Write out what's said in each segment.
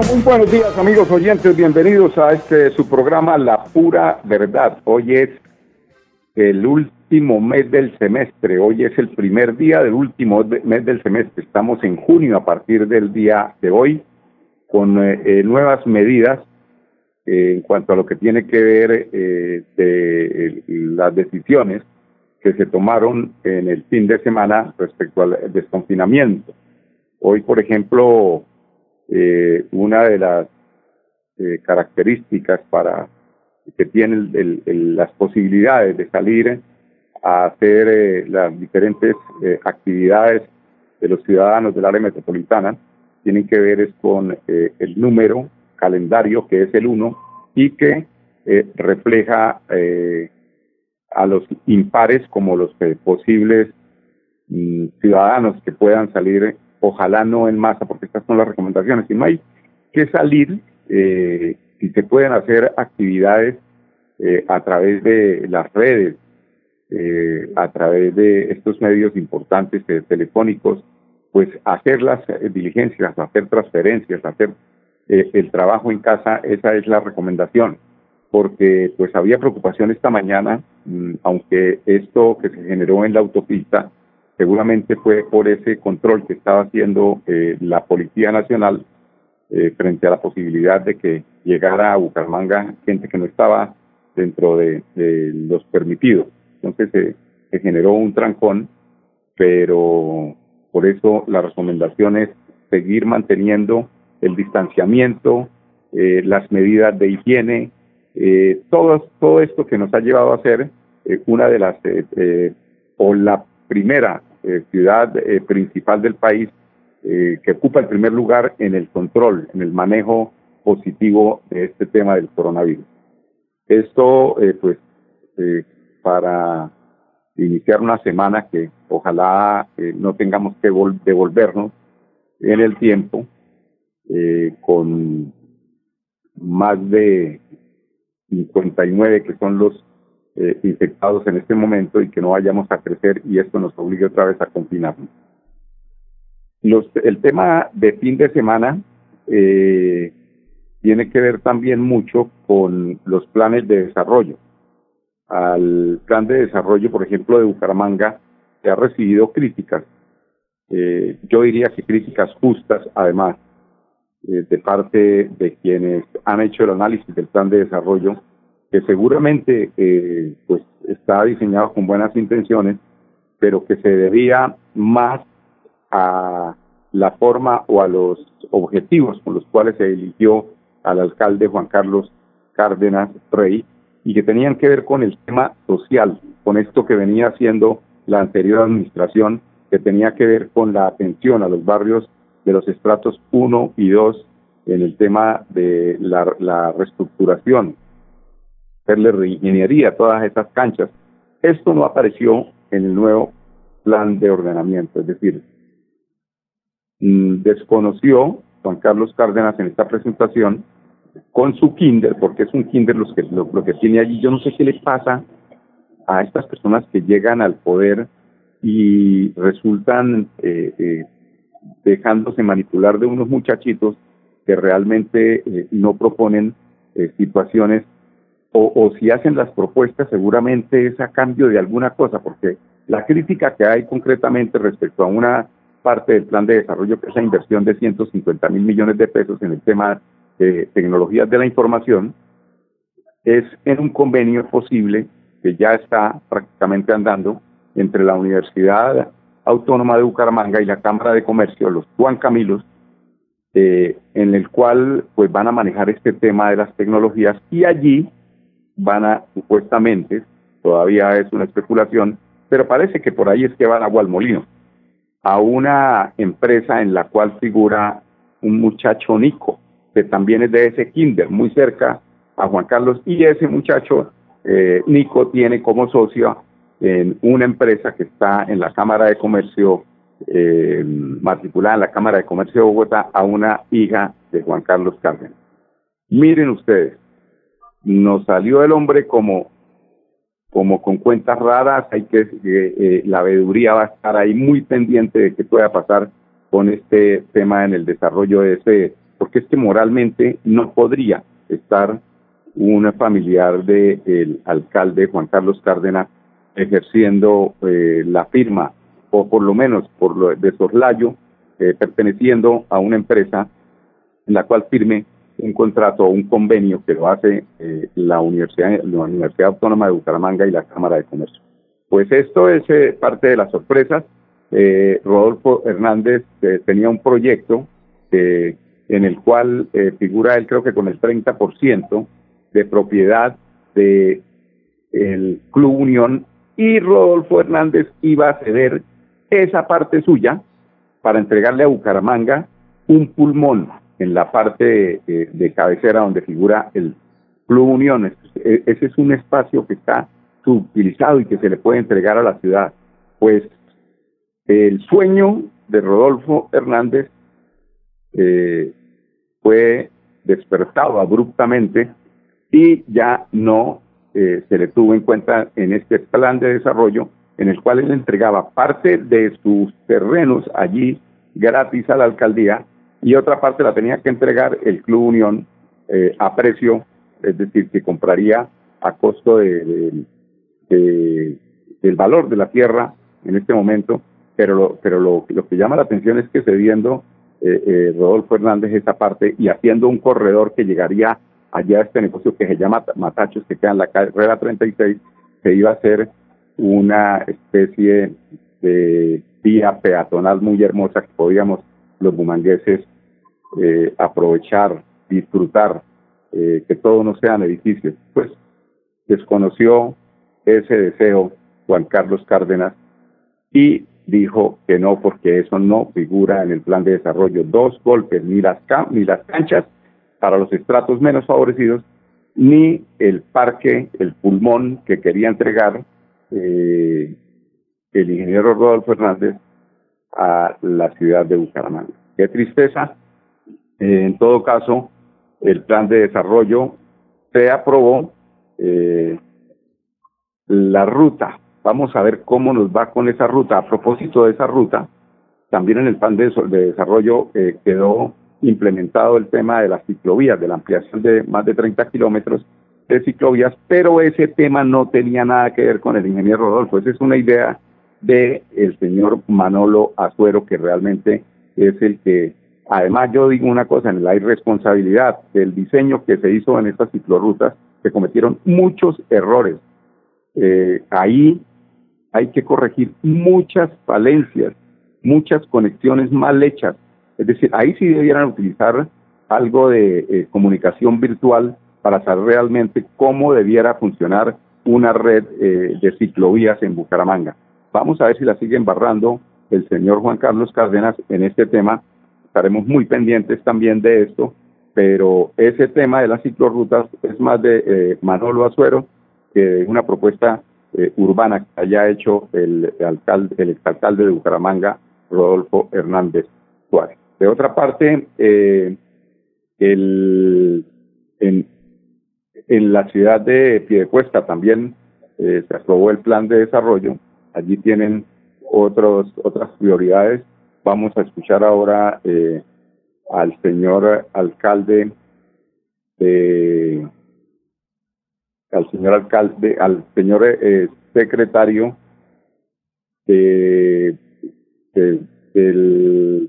Bueno, muy buenos días amigos oyentes, bienvenidos a este su programa La Pura Verdad. Hoy es el último mes del semestre, hoy es el primer día del último mes del semestre, estamos en junio a partir del día de hoy con eh, eh, nuevas medidas eh, en cuanto a lo que tiene que ver de las decisiones que se tomaron en el fin de semana respecto al desconfinamiento. Hoy, por ejemplo, eh, una de las eh, características para que tienen las posibilidades de salir a hacer eh, las diferentes eh, actividades de los ciudadanos del área metropolitana tienen que ver es con el número calendario que es el 1 y que refleja a los impares como los posibles mm, ciudadanos que puedan salir ojalá no en masa, porque estas son las recomendaciones, no hay que salir, eh, si se pueden hacer actividades eh, a través de las redes, eh, a través de estos medios importantes eh, telefónicos, pues hacer las eh, diligencias, hacer transferencias, hacer el trabajo en casa, esa es la recomendación, porque pues había preocupación esta mañana, mmm, aunque esto que se generó en la autopista, seguramente fue por ese control que estaba haciendo eh, la Policía Nacional eh, frente a la posibilidad de que llegara a Bucaramanga gente que no estaba dentro de, los permitidos. Entonces se generó un trancón, pero por eso la recomendación es seguir manteniendo el distanciamiento, eh, las medidas de higiene, eh, todo, todo esto que nos ha llevado a ser eh, una de las, o la primera eh, ciudad eh, principal del país eh, que ocupa el primer lugar en el control, en el manejo positivo de este tema del coronavirus. Esto, eh, pues, eh, para iniciar una semana que ojalá no tengamos que devolvernos en el tiempo con más de 59 que son los eh, infectados en este momento y que no vayamos a crecer y esto nos obligue otra vez a confinarnos. El tema de fin de semana eh, tiene que ver también mucho con los planes de desarrollo. Al plan de desarrollo, por ejemplo, de Bucaramanga, se ha recibido críticas, eh, yo diría que críticas justas, además, de parte de quienes han hecho el análisis del plan de desarrollo que seguramente eh, pues está diseñado con buenas intenciones, pero que se debía más a la forma o a los objetivos con los cuales se eligió al alcalde Juan Carlos Cárdenas Rey y que tenían que ver con el tema social, con esto que venía haciendo la anterior administración, que tenía que ver con la atención a los barrios de los estratos 1 y 2 en el tema de la, la reestructuración hacerle reingeniería a todas estas canchas. Esto no apareció en el nuevo plan de ordenamiento, es decir, desconoció Juan Carlos Cárdenas en esta presentación con su kinder, porque es un kinder los que, lo, lo que tiene allí. Yo no sé qué le pasa a estas personas que llegan al poder y resultan eh, eh, dejándose manipular de unos muchachitos que realmente eh, no proponen situaciones o, si hacen las propuestas seguramente es a cambio de alguna cosa, porque la crítica que hay concretamente respecto a una parte del plan de desarrollo, que es la inversión de 150 mil millones de pesos en el tema de tecnologías de la información, es en un convenio posible que ya está prácticamente andando entre la Universidad Autónoma de Bucaramanga y la Cámara de Comercio, los Juan Camilos, eh, en el cual pues van a manejar este tema de las tecnologías. Y allí van a, supuestamente, todavía es una especulación, pero parece que por ahí es que van agua al molino, a una empresa en la cual figura un muchacho Nico, que también es de ese kinder, muy cerca a Juan Carlos, y ese muchacho, eh, Nico, tiene como socio en una empresa que está en la Cámara de Comercio, eh, matriculada en la Cámara de Comercio de Bogotá, a una hija de Juan Carlos Cárdenas. Miren ustedes, nos salió el hombre como como con cuentas raras, hay que eh, la veeduría va a estar ahí muy pendiente de qué pueda pasar con este tema en el desarrollo de ese, porque es que moralmente no podría estar un familiar del alcalde Juan Carlos Cárdenas ejerciendo eh, la firma, o por lo menos por lo de soslayo, eh, perteneciendo a una empresa en la cual firme un contrato o un convenio que lo hace eh, la, Universidad, la Universidad Autónoma de Bucaramanga y la Cámara de Comercio. Pues esto es eh, parte de las sorpresas. Eh, Rodolfo Hernández tenía un proyecto en el cual figura él creo que con el 30% de propiedad de el Club Unión y Rodolfo Hernández iba a ceder esa parte suya para entregarle a Bucaramanga un pulmón en la parte de, cabecera donde figura el Club Unión. E, ese es un espacio que está subutilizado y que se le puede entregar a la ciudad. Pues el sueño de Rodolfo Hernández eh, fue despertado abruptamente y ya no eh, se le tuvo en cuenta en este plan de desarrollo en el cual él entregaba parte de sus terrenos allí gratis a la alcaldía y otra parte la tenía que entregar el Club Unión eh, a precio, es decir, que compraría a costo de, del valor de la tierra en este momento, pero lo, pero lo, lo que llama la atención es que cediendo eh, eh, Rodolfo Hernández esa parte y haciendo un corredor que llegaría allá a este negocio que se llama Matachos, que queda en la carrera 36, se iba a hacer una especie de vía peatonal muy hermosa que podíamos los bumangueses eh, aprovechar, disfrutar, eh, que todo no sean edificios. Pues desconoció ese deseo Juan Carlos Cárdenas y dijo que no, porque eso no figura en el plan de desarrollo. Dos golpes, ni las, ni las canchas para los estratos menos favorecidos, ni el parque, el pulmón que quería entregar eh, el ingeniero Rodolfo Hernández a la ciudad de Bucaramanga. Qué tristeza eh, en todo caso, el plan de desarrollo se aprobó. Eh, la ruta, vamos a ver cómo nos va con esa ruta. A propósito de esa ruta, también en el plan de, desarrollo eh, quedó implementado el tema de las ciclovías, de la ampliación de más de 30 kilómetros de ciclovías, pero ese tema no tenía nada que ver con el ingeniero Rodolfo. Esa es una idea del el señor Manolo Azuero, que realmente es el que Además, yo digo una cosa, en la irresponsabilidad del diseño que se hizo en estas ciclorrutas, se cometieron muchos errores. Eh, ahí hay que corregir muchas falencias, muchas conexiones mal hechas. Es decir, ahí sí debieran utilizar algo de eh, comunicación virtual para saber realmente cómo debiera funcionar una red eh, de ciclovías en Bucaramanga. Vamos a ver si la sigue embarrando el señor Juan Carlos Cárdenas en este tema estaremos muy pendientes también de esto, pero ese tema de las ciclorrutas es más de eh, Manolo Azuero que una propuesta eh, urbana que haya hecho el, alcalde, el exalcalde de Bucaramanga, Rodolfo Hernández Suárez. De otra parte, eh, el, en, en la ciudad de Piedecuesta también se aprobó el plan de desarrollo. Allí tienen otros, otras prioridades Vamos a escuchar ahora eh, al señor alcalde, al señor alcalde, al señor eh, secretario de, del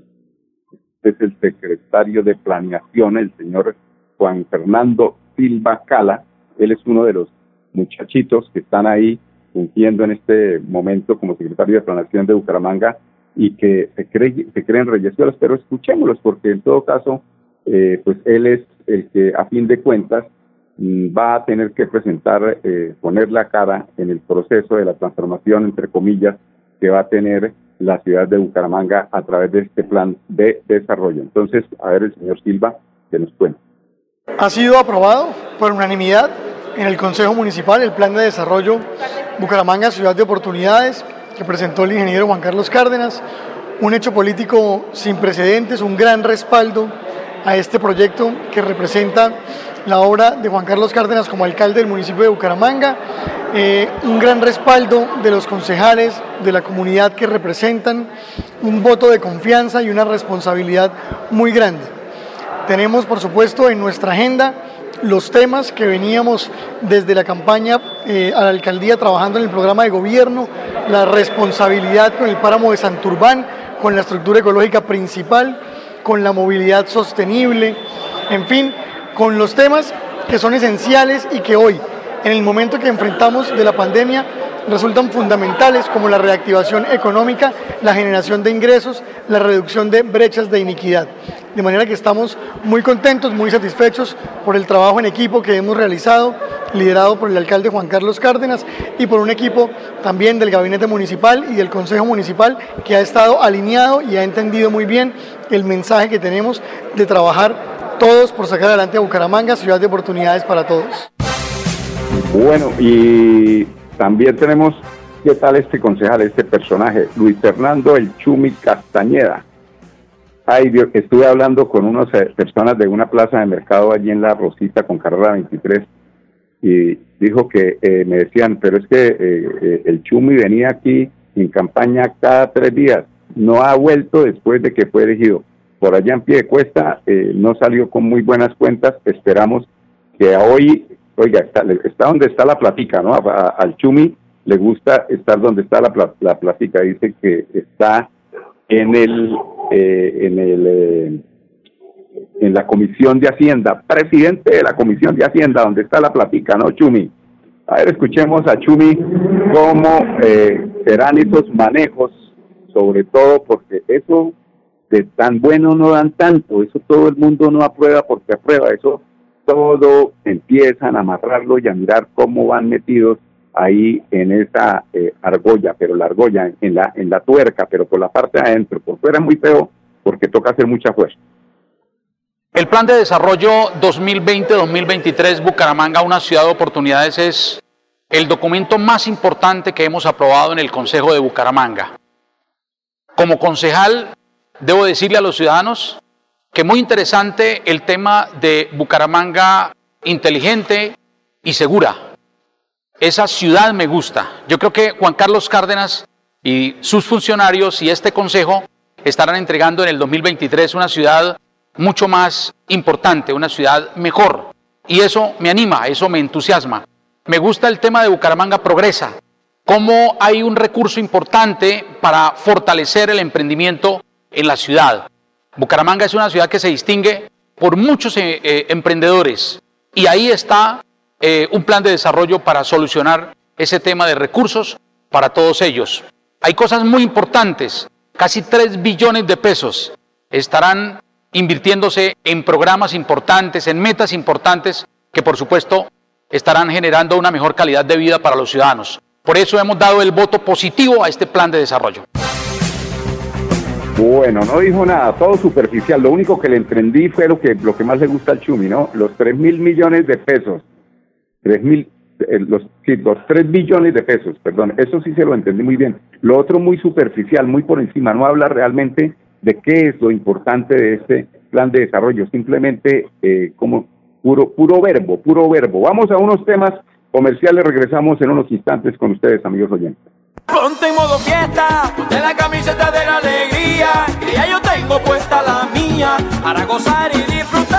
es el secretario de planeación, el señor Juan Fernando Silva Cala. Él es uno de los muchachitos que están ahí fungiendo en este momento como secretario de planeación de Bucaramanga y que se, cree, se creen reyesuelos, pero escuchémoslos porque en todo caso, eh, pues él es el que a fin de cuentas mm, va a tener que presentar, eh, poner la cara en el proceso de la transformación, entre comillas, que va a tener la ciudad de Bucaramanga a través de este plan de desarrollo. Entonces, a ver, el señor Silva, que nos cuente. Ha sido aprobado por unanimidad en el Consejo Municipal el Plan de Desarrollo Bucaramanga Ciudad de Oportunidades que presentó el ingeniero Juan Carlos Cárdenas, un hecho político sin precedentes, un gran respaldo a este proyecto que representa la obra de Juan Carlos Cárdenas como alcalde del municipio de Bucaramanga, eh, un gran respaldo de los concejales, de la comunidad que representan, un voto de confianza y una responsabilidad muy grande. Tenemos, por supuesto, en nuestra agenda los temas que veníamos desde la campaña eh, a la alcaldía trabajando en el programa de gobierno, la responsabilidad con el páramo de Santurbán, con la estructura ecológica principal, con la movilidad sostenible, en fin, con los temas que son esenciales y que hoy, en el momento que enfrentamos de la pandemia, resultan fundamentales como la reactivación económica, la generación de ingresos, la reducción de brechas de iniquidad. De manera que estamos muy contentos, muy satisfechos por el trabajo en equipo que hemos realizado, liderado por el alcalde Juan Carlos Cárdenas y por un equipo también del gabinete municipal y del consejo municipal que ha estado alineado y ha entendido muy bien el mensaje que tenemos de trabajar todos por sacar adelante a Bucaramanga, ciudad de oportunidades para todos. Bueno, y también tenemos, ¿qué tal este concejal, este personaje? Luis Fernando El Chumi Castañeda. Ay, estuve hablando con unas eh, personas de una plaza de mercado allí en La Rosita con carrera 23 y dijo que eh, me decían, pero es que eh, el Chumi venía aquí en campaña cada tres días, no ha vuelto después de que fue elegido. Por allá en pie de cuesta no salió con muy buenas cuentas, esperamos que hoy, oiga, está, está donde está la platica, ¿no? al Chumi le gusta estar donde está la, la platica, dice que está en el eh, en el eh, en la comisión de Hacienda, presidente de la comisión de Hacienda, donde está la platica, ¿no, Chumi? A ver, escuchemos a Chumi cómo eh, serán esos manejos, sobre todo porque eso de tan bueno no dan tanto, eso todo el mundo no aprueba porque aprueba, eso todo empiezan a amarrarlo y a mirar cómo van metidos ahí en esa eh, argolla, pero la argolla en la, en la tuerca, pero por la parte de adentro, por fuera es muy feo porque toca hacer mucha fuerza. El plan de desarrollo 2020-2023 Bucaramanga, una ciudad de oportunidades, es el documento más importante que hemos aprobado en el Consejo de Bucaramanga. Como concejal, debo decirle a los ciudadanos que muy interesante el tema de Bucaramanga inteligente y segura. Esa ciudad me gusta. Yo creo que Juan Carlos Cárdenas y sus funcionarios y este consejo estarán entregando en el 2023 una ciudad mucho más importante, una ciudad mejor. Y eso me anima, eso me entusiasma. Me gusta el tema de Bucaramanga Progresa, cómo hay un recurso importante para fortalecer el emprendimiento en la ciudad. Bucaramanga es una ciudad que se distingue por muchos eh, eh, emprendedores y ahí está eh, un plan de desarrollo para solucionar ese tema de recursos para todos ellos. Hay cosas muy importantes, casi 3 billones de pesos estarán invirtiéndose en programas importantes, en metas importantes que por supuesto estarán generando una mejor calidad de vida para los ciudadanos. Por eso hemos dado el voto positivo a este plan de desarrollo. Bueno, no dijo nada, todo superficial. Lo único que le entendí fue lo que, lo que más le gusta al Chumi, ¿no? Los 3 mil millones de pesos tres mil, eh, los, sí, los 3 billones de pesos, perdón, eso sí se lo entendí muy bien. Lo otro muy superficial, muy por encima, no habla realmente de qué es lo importante de este plan de desarrollo, simplemente eh, como puro, puro verbo, puro verbo. Vamos a unos temas comerciales, regresamos en unos instantes con ustedes, amigos oyentes. Ponte en modo fiesta, ponte la camiseta de la alegría, ya yo tengo puesta la mía, para gozar y disfrutar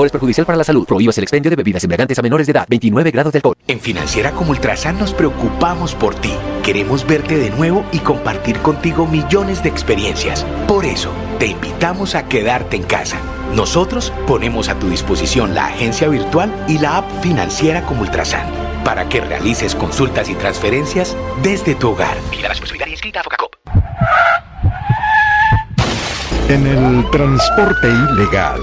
alcohol es perjudicial para la salud. Prohíbas el expendio de bebidas embriagantes a menores de edad. 29 grados de alcohol. En Financiera como Ultrasan nos preocupamos por ti. Queremos verte de nuevo y compartir contigo millones de experiencias. Por eso, te invitamos a quedarte en casa. Inscritos ponemos a tu disposición la agencia virtual y la app financiera como Ultrasan para que realices consultas y transferencias desde tu hogar. Mira la responsabilidad inscrita a Focacop. En el transporte ilegal.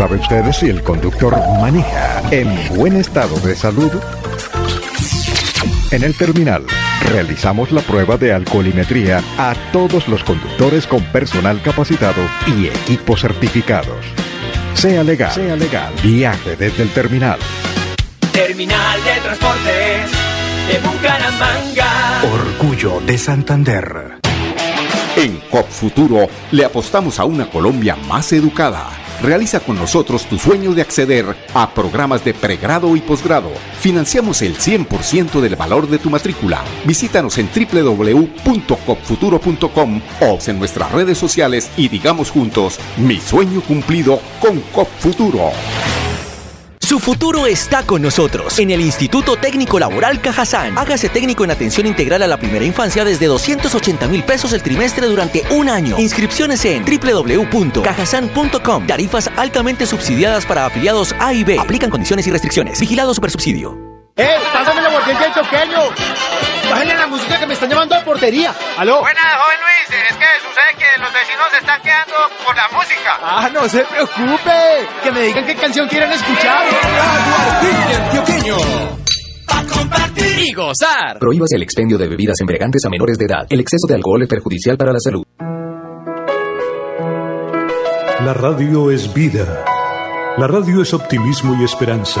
¿Sabe usted si el conductor maneja en buen estado de salud? En el terminal realizamos la prueba de alcoholimetría a todos los conductores con personal capacitado y equipos certificados. Sea legal, sea legal. Viaje desde el terminal. Terminal de Transportes de Bucaramanga. Orgullo de Santander. En COP Futuro le apostamos a una Colombia más educada. Realiza con nosotros tu sueño de acceder a programas de pregrado y posgrado. Financiamos el 100% del valor de tu matrícula. Visítanos en www.copfuturo.com o en nuestras redes sociales y digamos juntos, mi sueño cumplido con COP Futuro. Su futuro está con nosotros en el Instituto Técnico Laboral Cajazán. Hágase técnico en atención integral a la primera infancia desde 280 mil pesos el trimestre durante un año. Inscripciones en www.cajazán.com. Tarifas altamente subsidiadas para afiliados A y B. Aplican condiciones y restricciones. Vigilado Supersubsidio. ¡Eh! ¡Pásame la aguardiente del choqueño! ¡Bájenle la música que me están llamando a portería! ¡Aló! Buenas, joven Luis. Es que sucede que los vecinos se están quedando por la música. ¡Ah, no se preocupe! Que me digan qué canción quieren escuchar. ¡Aguardiente antioqueño! ¡A compartir y gozar! Prohíbas el expendio de bebidas embriagantes a menores de edad. El exceso de alcohol es perjudicial para la salud. La radio es vida. La radio es optimismo y esperanza.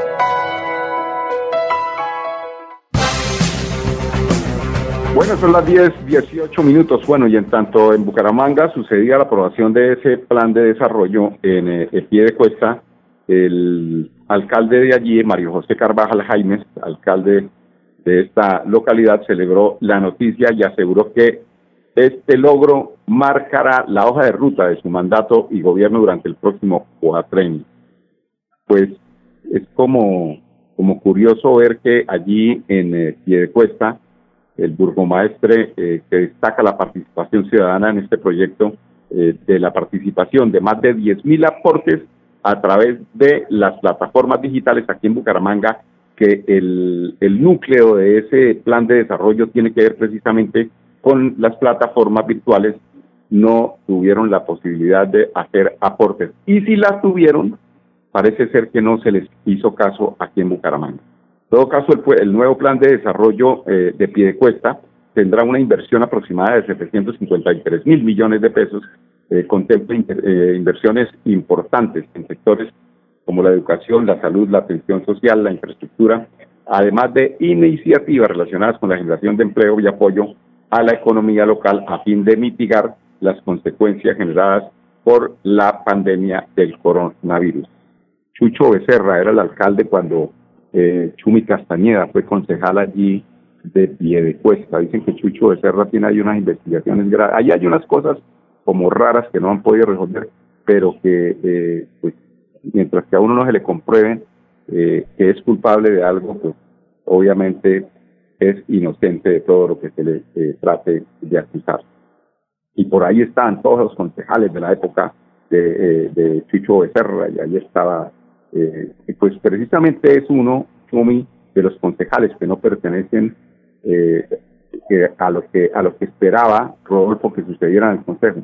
Bueno, son las 10, 18 minutos. Bueno, y en tanto en Bucaramanga sucedía la aprobación de ese plan de desarrollo en eh, el pie de cuesta, el alcalde de allí, Mario José Carvajal Jaimes, alcalde de esta localidad, celebró la noticia y aseguró que este logro marcará la hoja de ruta de su mandato y gobierno durante el próximo cuatrenio. Pues es como, como curioso ver que allí en eh, Piedecuesta el burgomaestre eh, que destaca la participación ciudadana en este proyecto eh, de la participación de más de 10.000 aportes a través de las plataformas digitales aquí en Bucaramanga, que el, el núcleo de ese plan de desarrollo tiene que ver precisamente con las plataformas virtuales, no tuvieron la posibilidad de hacer aportes. Y si las tuvieron, parece ser que no se les hizo caso aquí en Bucaramanga. Todo caso, el, el nuevo plan de desarrollo eh, de Piedecuesta tendrá una inversión aproximada de 753 mil millones de pesos, eh, contempla eh, inversiones importantes en sectores como la educación, la salud, la atención social, la infraestructura, además de iniciativas relacionadas con la generación de empleo y apoyo a la economía local a fin de mitigar las consecuencias generadas por la pandemia del coronavirus. Chucho Becerra era el alcalde cuando eh, Chumi Castañeda fue concejal allí de pie de cuesta. Dicen que Chucho Becerra tiene ahí unas investigaciones graves. Ahí hay unas cosas como raras que no han podido resolver, pero que eh, pues mientras que a uno no se le comprueben eh, que es culpable de algo, pues obviamente es inocente de todo lo que se le eh, trate de acusar. Y por ahí están todos los concejales de la época de, eh, de Chucho Becerra, y ahí estaba eh, pues precisamente es uno, Chumi, de los concejales que no pertenecen eh, a lo que a lo que esperaba Rodolfo que sucediera en el consejo.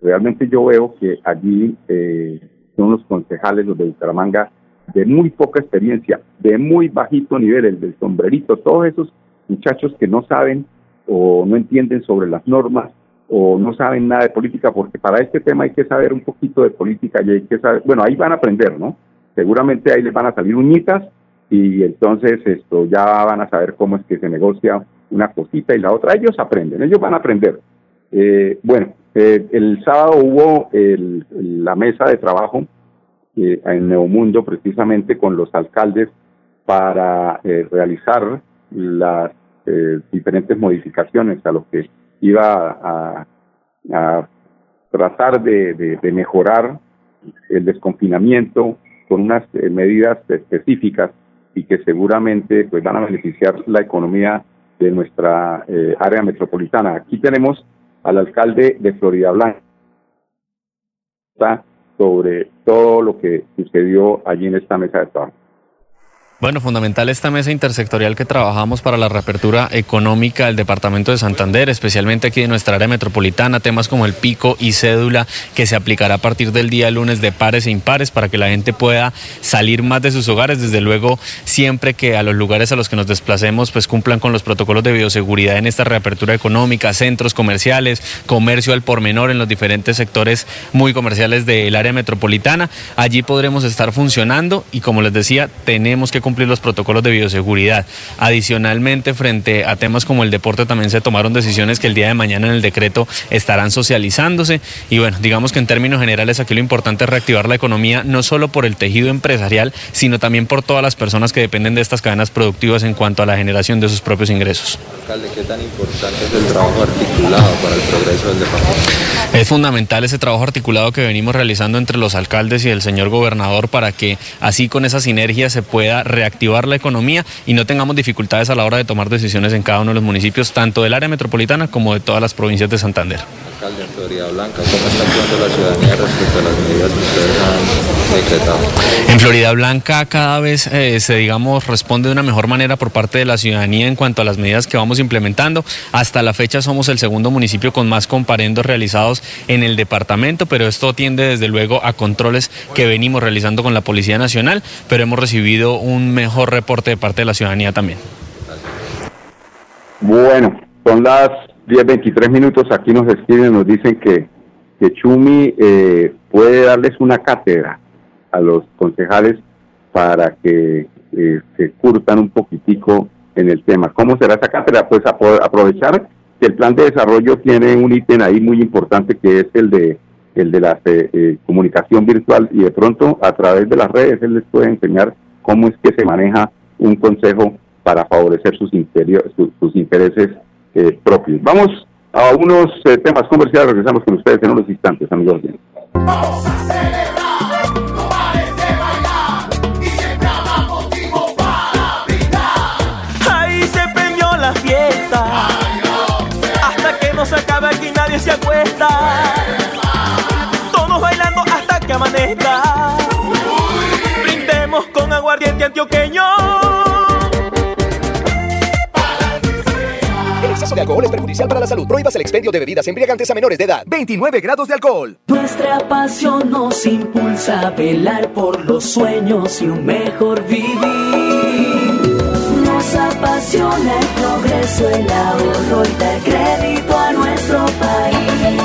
Realmente yo veo que allí eh, son los concejales, los de Bucaramanga, de muy poca experiencia, de muy bajito nivel, el del sombrerito, todos esos muchachos que no saben o no entienden sobre las normas o no saben nada de política, porque para este tema hay que saber un poquito de política y hay que saber, bueno, ahí van a aprender, ¿no? Seguramente ahí les van a salir uñitas y entonces esto ya van a saber cómo es que se negocia una cosita y la otra. Ellos aprenden, ellos van a aprender. Eh, bueno, eh, el sábado hubo el, la mesa de trabajo eh, en Neomundo precisamente con los alcaldes para eh, realizar las diferentes modificaciones a lo que iba a, tratar de mejorar el desconfinamiento con unas eh, medidas específicas y que seguramente pues van a beneficiar la economía de nuestra eh, área metropolitana. Aquí tenemos al alcalde de Florida Blanca sobre todo lo que sucedió allí en esta mesa de trabajo. Bueno, fundamental esta mesa intersectorial que trabajamos para la reapertura económica del departamento de Santander, especialmente aquí en nuestra área metropolitana, temas como el pico y cédula que se aplicará a partir del día lunes de pares e impares para que la gente pueda salir más de sus hogares, desde luego siempre que a los lugares a los que nos desplacemos pues cumplan con los protocolos de bioseguridad en esta reapertura económica, centros comerciales, comercio al por menor en los diferentes sectores muy comerciales del área metropolitana. Allí podremos estar funcionando y como les decía, tenemos que cumplir los protocolos de bioseguridad. Adicionalmente, frente a temas como el deporte, también se tomaron decisiones que el día de mañana en el decreto estarán socializándose. Y bueno, digamos que en términos generales aquí lo importante es reactivar la economía, no solo por el tejido empresarial, sino también por todas las personas que dependen de estas cadenas productivas en cuanto a la generación de sus propios ingresos. Alcalde, ¿qué tan importante es el trabajo articulado para el progreso del departamento? Es fundamental ese trabajo articulado que venimos realizando entre los alcaldes y el señor gobernador para que así con esa sinergia se pueda reactivar la economía y no tengamos dificultades a la hora de tomar decisiones en cada uno de los municipios, tanto del área metropolitana como de todas las provincias de Santander. Alcalde, en Florida Blanca, ¿cómo está actuando la ciudadanía respecto a las medidas que ustedes En Florida Blanca cada vez eh, se, digamos, responde de una mejor manera por parte de la ciudadanía en cuanto a las medidas que vamos implementando. Hasta la fecha somos el segundo municipio con más comparendos realizados en el departamento, pero esto tiende desde luego a controles que venimos realizando con la Policía Nacional, pero hemos recibido un mejor reporte de parte de la ciudadanía también. Bueno, son las 10.23 minutos, aquí nos escriben, nos dicen que, que Chumi eh, puede darles una cátedra a los concejales para que eh, se curtan un poquitico en el tema. ¿Cómo será esa cátedra? Pues aprovechar que el plan de desarrollo tiene un ítem ahí muy importante que es el de el de la eh, comunicación virtual y de pronto a través de las redes él les puede enseñar cómo es que se maneja un consejo para favorecer sus, sus, intereses eh, propios. Vamos a unos eh, temas comerciales, regresamos con ustedes en unos instantes, amigos. Vamos a nadie se acuesta. Todos bailando hasta que amanezca con aguardiente antioqueño. El exceso de alcohol es perjudicial para la salud. Prohíbas el expendio de bebidas embriagantes a menores de edad. 29 grados de alcohol. Nuestra pasión nos impulsa a velar por los sueños y un mejor vivir. Nos apasiona el progreso, el ahorro y dar crédito a nuestro país.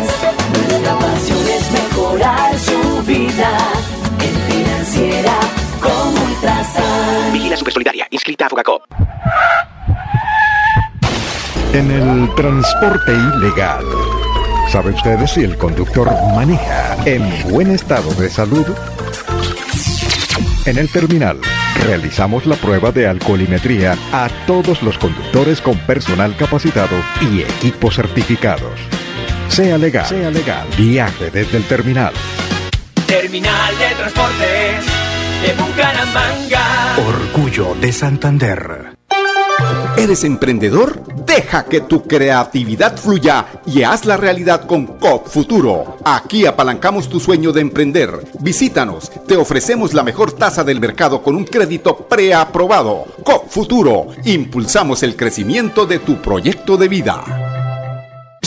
Nuestra pasión es mejorar su vida en financiera como Ultrasan. Vigila Supersolidaria, inscrita a Fogacop. En el transporte ilegal, ¿sabe usted si el conductor maneja en buen estado de salud? En el terminal, realizamos la prueba de alcoholimetría a todos los conductores con personal capacitado y equipos certificados. Sea legal, sea legal. Viaje desde el terminal. Terminal de Transportes de Bucaramanga. Orgullo de Santander. ¿Eres emprendedor? Deja que tu creatividad fluya y haz la realidad con COP Futuro. Aquí apalancamos tu sueño de emprender. Visítanos, te ofrecemos la mejor tasa del mercado con un crédito preaprobado. COP Futuro, impulsamos el crecimiento de tu proyecto de vida.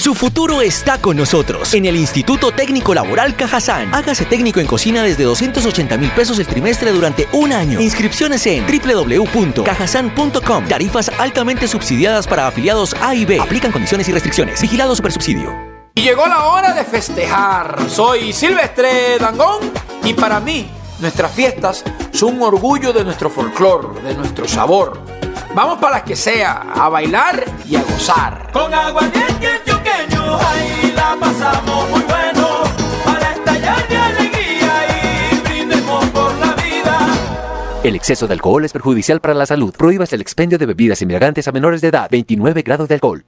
Su futuro está con nosotros en el Instituto Técnico Laboral Cajazán. Hágase técnico en cocina desde 280 mil pesos el trimestre durante un año. Inscripciones en www.cajazán.com. Tarifas altamente subsidiadas para afiliados A y B. Aplican condiciones y restricciones. Vigilado Supersubsidio. Y llegó la hora de festejar. Soy Silvestre Dangón y para mí nuestras fiestas son un orgullo de nuestro folclor, de nuestro sabor. Vamos para las que sea, a bailar y a gozar. Con aguardiente ahí la pasamos muy bueno, para estallar de alegría y brindemos por la vida. El exceso de alcohol es perjudicial para la salud. Prohíbas el expendio de bebidas embriagantes a menores de edad. 29 grados de alcohol.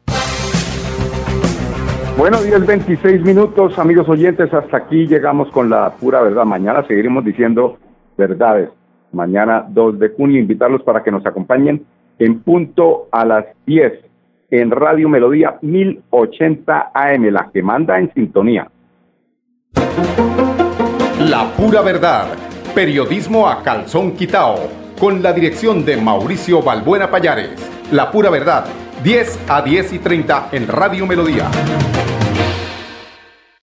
Bueno, 10, 26 minutos, amigos oyentes. Hasta aquí llegamos con la pura verdad. Mañana seguiremos diciendo verdades. mañana 2 de junio. Invitarlos para que nos acompañen en punto a las 10 en Radio Melodía 1080 AM, la que manda en sintonía. La pura verdad. Periodismo a calzón quitao. Con la dirección de Mauricio Balbuena Payares. La pura verdad. 10 a 10 y 30 en Radio Melodía.